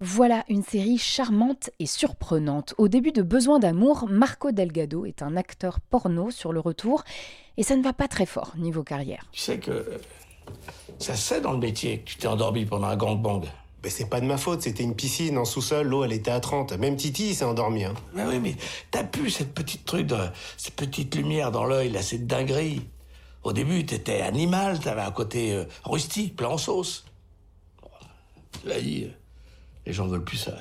Voilà une série charmante et surprenante. Au début de Besoin d'amour, Marco Delgado est un acteur porno sur le retour et ça ne va pas très fort niveau carrière. Tu sais que ça se fait dans le métier que tu t'es endormi pendant un gangbang. Mais c'est pas de ma faute, c'était une piscine en sous-sol, l'eau elle était à 30. Même Titi s'est endormi. Hein. Mais oui, mais t'as pu cette petite truc, de, cette petite lumière dans l'œil, là, cette dinguerie. Au début, t'étais animal, t'avais un côté euh, rustique, plein en sauce. Euh, les gens veulent plus ça.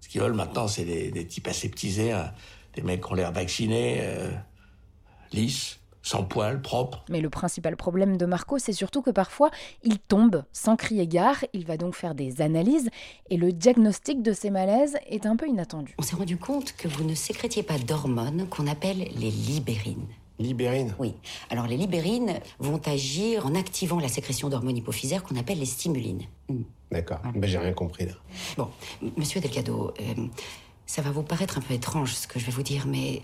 Ce qu'ils veulent maintenant, c'est des, des, types aseptisés, hein. des mecs qui ont l'air vaccinés, euh, lisses, sans poils, propres. Mais le principal problème de Marco, c'est surtout que parfois, il tombe sans crier gare, il va donc faire des analyses, et le diagnostic de ces malaises est un peu inattendu. On s'est rendu compte que vous ne sécrétiez pas d'hormones qu'on appelle les libérines. Libérine Oui. Alors les libérines vont agir en activant la sécrétion d'hormones hypophysaires qu'on appelle les stimulines. Mm. D'accord. Ben, j'ai rien compris là. Bon, monsieur Delgado, euh, ça va vous paraître un peu étrange ce que je vais vous dire, mais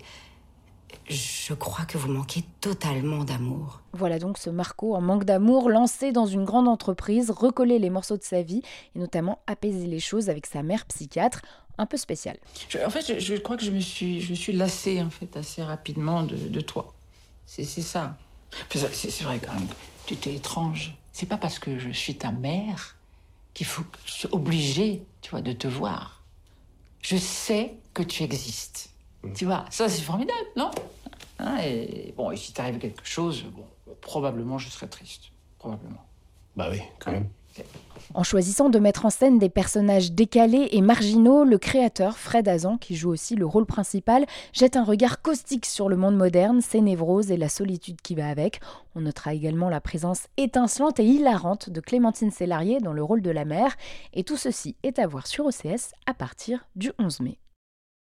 je crois que vous manquez totalement d'amour. Voilà donc ce Marco en manque d'amour, lancé dans une grande entreprise, recoller les morceaux de sa vie et notamment apaiser les choses avec sa mère psychiatre, un peu spéciale. Je, en fait, je, je, crois que je me suis, je me suis lassée en fait assez rapidement de, de toi. C'est ça. C'est vrai quand même. Tu t'es étrange. C'est pas parce que je suis ta mère qu'il faut que je suis obligée, tu vois, de te voir. Je sais que tu existes. Mmh. Tu vois, ça c'est formidable, non? Hein, et, Bon, et si t'arrive quelque chose, bon, probablement je serais triste. Probablement. Bah oui, quand même. En choisissant de mettre en scène des personnages décalés et marginaux, le créateur, Fred Azan, qui joue aussi le rôle principal, jette un regard caustique sur le monde moderne, ses névroses et la solitude qui va avec. On notera également la présence étincelante et hilarante de Clémentine Sélarié dans le rôle de la mère. Et tout ceci est à voir sur OCS à partir du 11 mai.